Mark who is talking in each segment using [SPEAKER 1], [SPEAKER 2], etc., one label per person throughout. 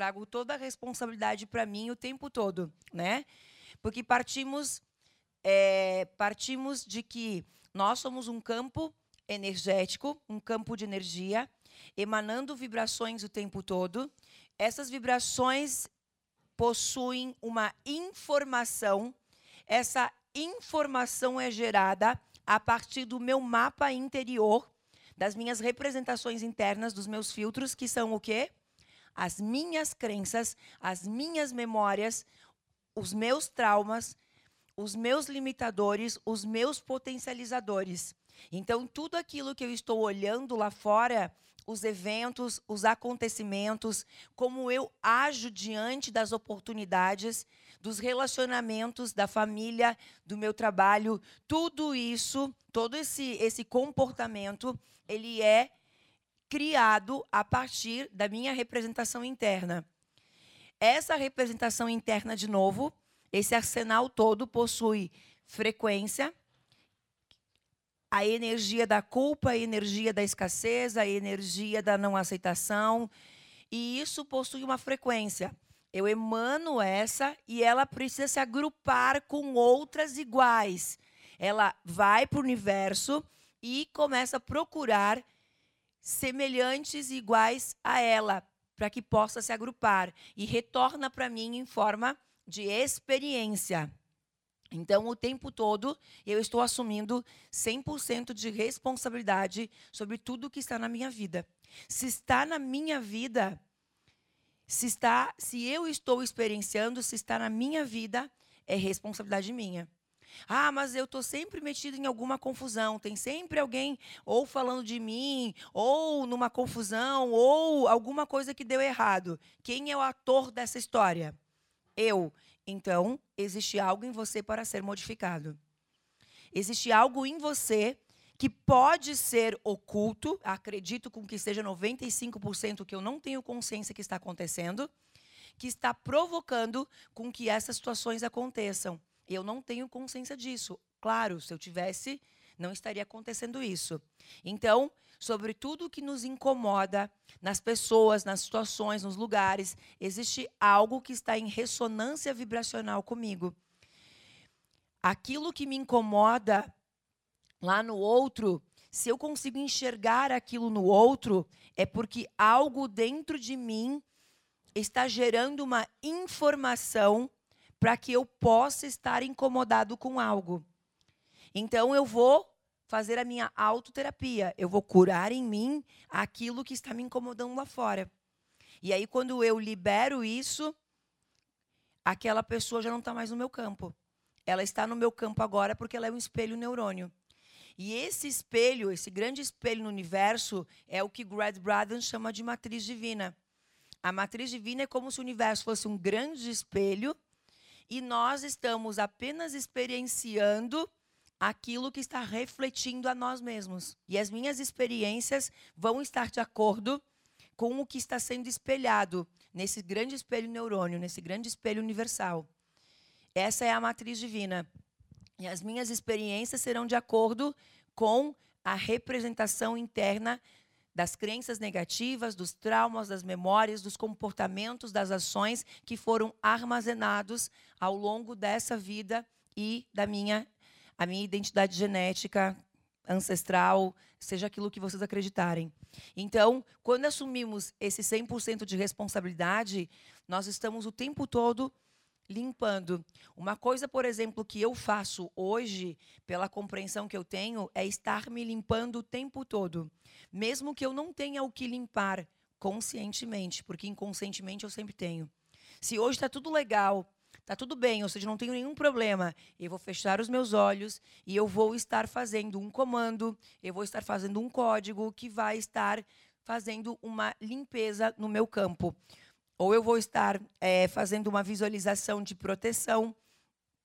[SPEAKER 1] Trago toda a responsabilidade para mim o tempo todo, né? Porque partimos é, partimos de que nós somos um campo energético, um campo de energia, emanando vibrações o tempo todo. Essas vibrações possuem uma informação. Essa informação é gerada a partir do meu mapa interior, das minhas representações internas, dos meus filtros, que são o quê? As minhas crenças, as minhas memórias, os meus traumas, os meus limitadores, os meus potencializadores. Então, tudo aquilo que eu estou olhando lá fora, os eventos, os acontecimentos, como eu ajo diante das oportunidades, dos relacionamentos, da família, do meu trabalho, tudo isso, todo esse, esse comportamento, ele é criado a partir da minha representação interna. Essa representação interna, de novo, esse arsenal todo possui frequência, a energia da culpa, a energia da escassez, a energia da não aceitação, e isso possui uma frequência. Eu emano essa e ela precisa se agrupar com outras iguais. Ela vai para o universo e começa a procurar semelhantes e iguais a ela, para que possa se agrupar e retorna para mim em forma de experiência. Então, o tempo todo, eu estou assumindo 100% de responsabilidade sobre tudo que está na minha vida. Se está na minha vida, se está, se eu estou experienciando, se está na minha vida, é responsabilidade minha. Ah, mas eu estou sempre metido em alguma confusão. Tem sempre alguém ou falando de mim, ou numa confusão, ou alguma coisa que deu errado. Quem é o ator dessa história? eu, então existe algo em você para ser modificado. Existe algo em você que pode ser oculto, acredito com que seja 95% que eu não tenho consciência que está acontecendo, que está provocando com que essas situações aconteçam. Eu não tenho consciência disso. Claro, se eu tivesse, não estaria acontecendo isso. Então, sobre tudo que nos incomoda nas pessoas, nas situações, nos lugares. Existe algo que está em ressonância vibracional comigo. Aquilo que me incomoda lá no outro, se eu consigo enxergar aquilo no outro, é porque algo dentro de mim está gerando uma informação para que eu possa estar incomodado com algo. Então eu vou fazer a minha autoterapia. Eu vou curar em mim aquilo que está me incomodando lá fora. E aí, quando eu libero isso, aquela pessoa já não está mais no meu campo. Ela está no meu campo agora porque ela é um espelho neurônio. E esse espelho, esse grande espelho no universo, é o que Greg Braden chama de matriz divina. A matriz divina é como se o universo fosse um grande espelho e nós estamos apenas experienciando aquilo que está refletindo a nós mesmos. E as minhas experiências vão estar de acordo com o que está sendo espelhado nesse grande espelho neurônio, nesse grande espelho universal. Essa é a matriz divina. E as minhas experiências serão de acordo com a representação interna das crenças negativas, dos traumas, das memórias, dos comportamentos, das ações que foram armazenados ao longo dessa vida e da minha a minha identidade genética, ancestral, seja aquilo que vocês acreditarem. Então, quando assumimos esse 100% de responsabilidade, nós estamos o tempo todo limpando. Uma coisa, por exemplo, que eu faço hoje, pela compreensão que eu tenho, é estar me limpando o tempo todo. Mesmo que eu não tenha o que limpar conscientemente, porque inconscientemente eu sempre tenho. Se hoje está tudo legal, Tá tudo bem, ou seja, não tenho nenhum problema. Eu vou fechar os meus olhos e eu vou estar fazendo um comando, eu vou estar fazendo um código que vai estar fazendo uma limpeza no meu campo. Ou eu vou estar é, fazendo uma visualização de proteção.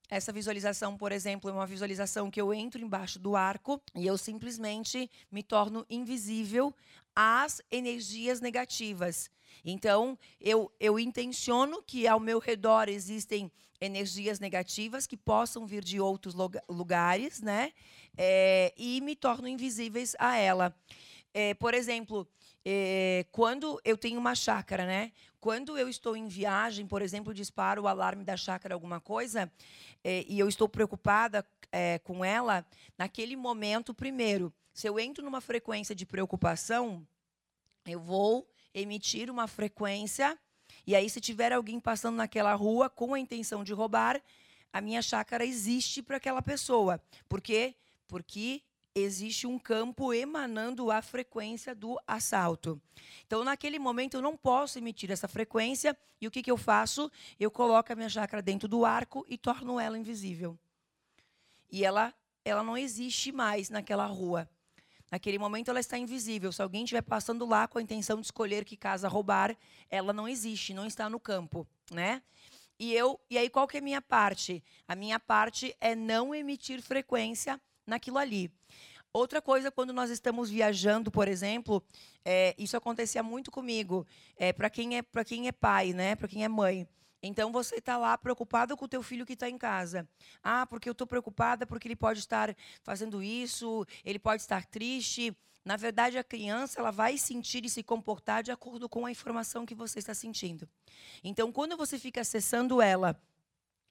[SPEAKER 1] Essa visualização, por exemplo, é uma visualização que eu entro embaixo do arco e eu simplesmente me torno invisível às energias negativas. Então, eu, eu intenciono que ao meu redor existem energias negativas que possam vir de outros lugares, né? É, e me torno invisíveis a ela. É, por exemplo, é, quando eu tenho uma chácara, né? Quando eu estou em viagem, por exemplo, disparo o alarme da chácara, alguma coisa, é, e eu estou preocupada é, com ela, naquele momento, primeiro, se eu entro numa frequência de preocupação, eu vou emitir uma frequência, e aí, se tiver alguém passando naquela rua com a intenção de roubar, a minha chácara existe para aquela pessoa. Por quê? Porque existe um campo emanando a frequência do assalto. Então, naquele momento, eu não posso emitir essa frequência. E o que, que eu faço? Eu coloco a minha chácara dentro do arco e torno ela invisível. E ela, ela não existe mais naquela rua. Naquele momento, ela está invisível. Se alguém estiver passando lá com a intenção de escolher que casa roubar, ela não existe, não está no campo, né? E eu, e aí qual que é a minha parte? A minha parte é não emitir frequência naquilo ali. Outra coisa, quando nós estamos viajando, por exemplo, é, isso acontecia muito comigo. É, para quem é para quem é pai, né? Para quem é mãe. Então você está lá preocupado com o teu filho que está em casa. Ah, porque eu estou preocupada porque ele pode estar fazendo isso, ele pode estar triste. Na verdade, a criança ela vai sentir e se comportar de acordo com a informação que você está sentindo. Então, quando você fica acessando ela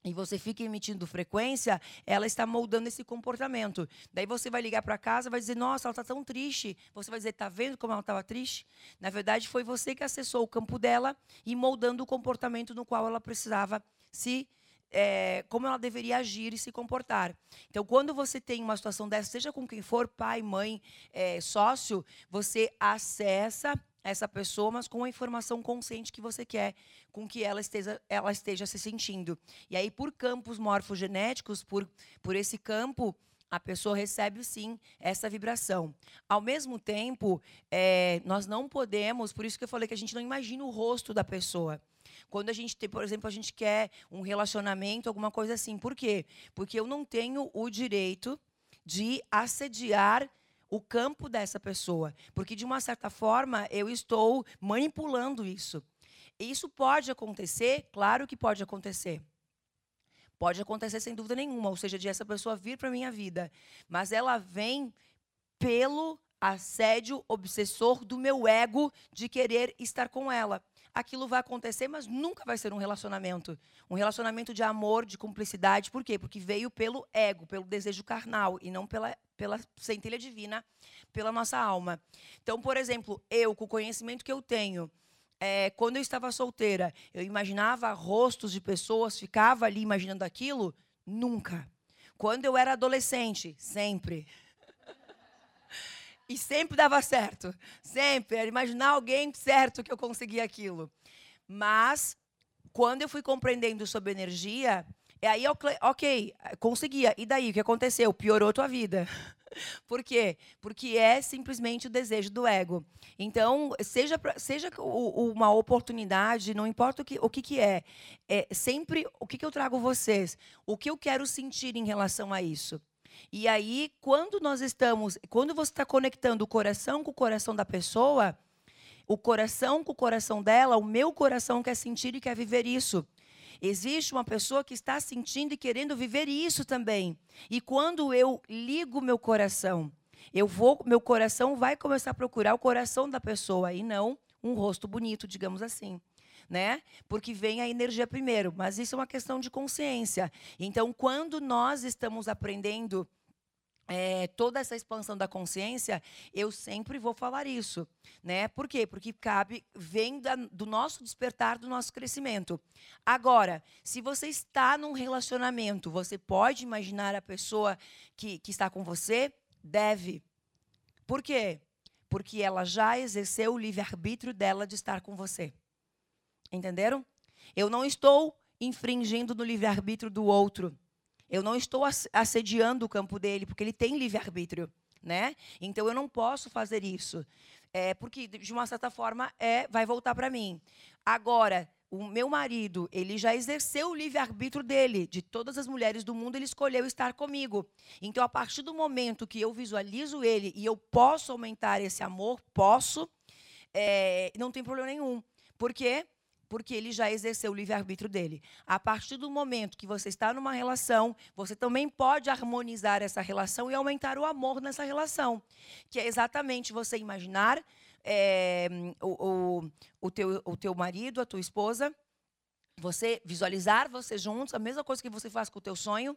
[SPEAKER 1] e você fica emitindo frequência, ela está moldando esse comportamento. Daí você vai ligar para casa, vai dizer: "Nossa, ela está tão triste". Você vai dizer: "Tá vendo como ela estava triste?". Na verdade, foi você que acessou o campo dela e moldando o comportamento no qual ela precisava se é, como ela deveria agir e se comportar. Então, quando você tem uma situação dessa, seja com quem for, pai, mãe, é, sócio, você acessa essa pessoa, mas com a informação consciente que você quer, com que ela esteja, ela esteja se sentindo. E aí, por campos morfogenéticos, por, por esse campo, a pessoa recebe sim essa vibração. Ao mesmo tempo, é, nós não podemos, por isso que eu falei que a gente não imagina o rosto da pessoa. Quando a gente tem, por exemplo, a gente quer um relacionamento, alguma coisa assim. Por quê? Porque eu não tenho o direito de assediar o campo dessa pessoa, porque de uma certa forma eu estou manipulando isso. Isso pode acontecer, claro que pode acontecer. Pode acontecer sem dúvida nenhuma, ou seja, de essa pessoa vir para minha vida, mas ela vem pelo assédio obsessor do meu ego de querer estar com ela. Aquilo vai acontecer, mas nunca vai ser um relacionamento. Um relacionamento de amor, de cumplicidade. Por quê? Porque veio pelo ego, pelo desejo carnal e não pela, pela centelha divina, pela nossa alma. Então, por exemplo, eu, com o conhecimento que eu tenho, é, quando eu estava solteira, eu imaginava rostos de pessoas, ficava ali imaginando aquilo? Nunca. Quando eu era adolescente, sempre. E sempre dava certo. Sempre. Era imaginar alguém certo que eu conseguia aquilo. Mas, quando eu fui compreendendo sobre energia, é aí, ok, conseguia. E daí, o que aconteceu? Piorou tua vida. Por quê? Porque é simplesmente o desejo do ego. Então, seja, seja uma oportunidade, não importa o que, o que, que é, é sempre o que, que eu trago vocês, o que eu quero sentir em relação a isso. E aí, quando nós estamos, quando você está conectando o coração com o coração da pessoa, o coração com o coração dela, o meu coração quer sentir e quer viver isso. Existe uma pessoa que está sentindo e querendo viver isso também. E quando eu ligo meu coração, eu vou, meu coração vai começar a procurar o coração da pessoa e não um rosto bonito, digamos assim né? Porque vem a energia primeiro, mas isso é uma questão de consciência. Então, quando nós estamos aprendendo é, toda essa expansão da consciência, eu sempre vou falar isso, né? Por quê? Porque cabe, vem da, do nosso despertar, do nosso crescimento. Agora, se você está num relacionamento, você pode imaginar a pessoa que, que está com você? Deve. Por quê? Porque ela já exerceu o livre-arbítrio dela de estar com você. Entenderam? Eu não estou infringindo no livre-arbítrio do outro. Eu não estou assediando o campo dele, porque ele tem livre-arbítrio. Né? Então eu não posso fazer isso. É, porque, de uma certa forma, é, vai voltar para mim. Agora, o meu marido, ele já exerceu o livre-arbítrio dele. De todas as mulheres do mundo, ele escolheu estar comigo. Então, a partir do momento que eu visualizo ele e eu posso aumentar esse amor, posso, é, não tem problema nenhum. Por quê? Porque ele já exerceu o livre-arbítrio dele. A partir do momento que você está numa relação, você também pode harmonizar essa relação e aumentar o amor nessa relação. Que é exatamente você imaginar é, o, o, o, teu, o teu marido, a tua esposa, você visualizar você juntos, a mesma coisa que você faz com o teu sonho,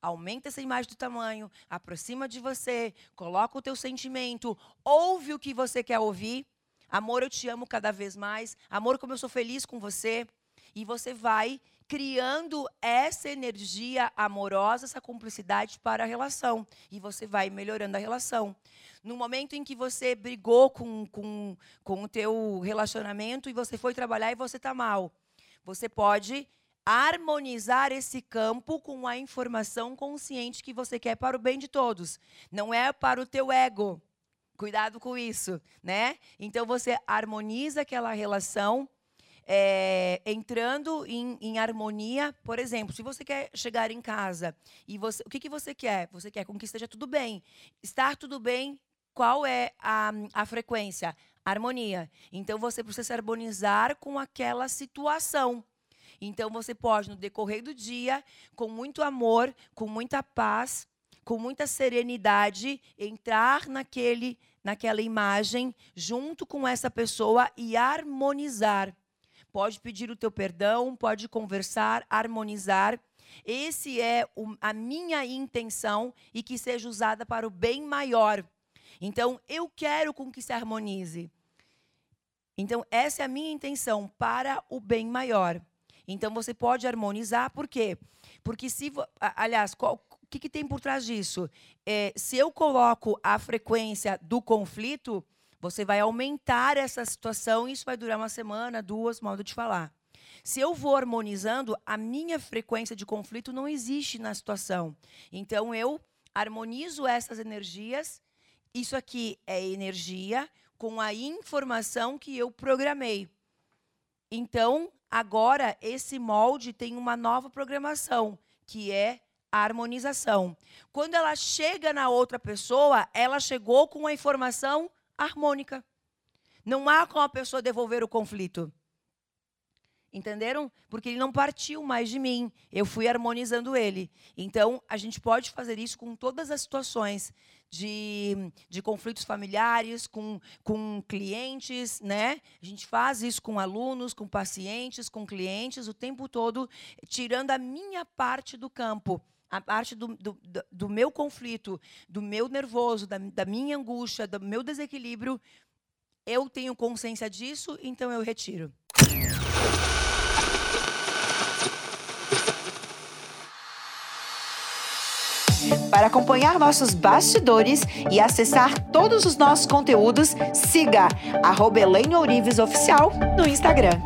[SPEAKER 1] aumenta essa imagem do tamanho, aproxima de você, coloca o teu sentimento, ouve o que você quer ouvir. Amor, eu te amo cada vez mais. Amor, como eu sou feliz com você. E você vai criando essa energia amorosa, essa cumplicidade para a relação. E você vai melhorando a relação. No momento em que você brigou com, com, com o teu relacionamento e você foi trabalhar e você está mal, você pode harmonizar esse campo com a informação consciente que você quer para o bem de todos. Não é para o teu ego. Cuidado com isso, né? Então você harmoniza aquela relação é, entrando em, em, harmonia. Por exemplo, se você quer chegar em casa e você, o que, que você quer? Você quer com que esteja tudo bem. Estar tudo bem qual é a, a frequência? Harmonia. Então você precisa se harmonizar com aquela situação. Então você pode, no decorrer do dia, com muito amor, com muita paz, com muita serenidade, entrar naquele, naquela imagem junto com essa pessoa e harmonizar. Pode pedir o teu perdão, pode conversar, harmonizar. Esse é o, a minha intenção e que seja usada para o bem maior então, eu quero com que se harmonize. Então, essa é a minha intenção para o bem maior. Então, você pode harmonizar, por quê? Porque se. Aliás, qual, o que, que, tem por trás disso? É, se eu coloco a frequência do conflito, você vai aumentar essa situação e isso vai durar uma semana, duas, modo de falar. Se eu vou harmonizando, a minha frequência de conflito não existe na situação. Então, eu harmonizo essas energias isso aqui é energia com a informação que eu programei. Então, agora esse molde tem uma nova programação, que é a harmonização. Quando ela chega na outra pessoa, ela chegou com a informação harmônica. Não há como a pessoa devolver o conflito. Entenderam? Porque ele não partiu mais de mim. Eu fui harmonizando ele. Então, a gente pode fazer isso com todas as situações de, de conflitos familiares, com, com clientes, né? A gente faz isso com alunos, com pacientes, com clientes, o tempo todo, tirando a minha parte do campo a parte do, do, do, meu conflito, do meu nervoso, da, da minha angústia, do meu desequilíbrio, eu tenho consciência disso, então eu retiro.
[SPEAKER 2] Para acompanhar nossos bastidores e acessar todos os nossos conteúdos, siga arroba Ourives Oficial no Instagram.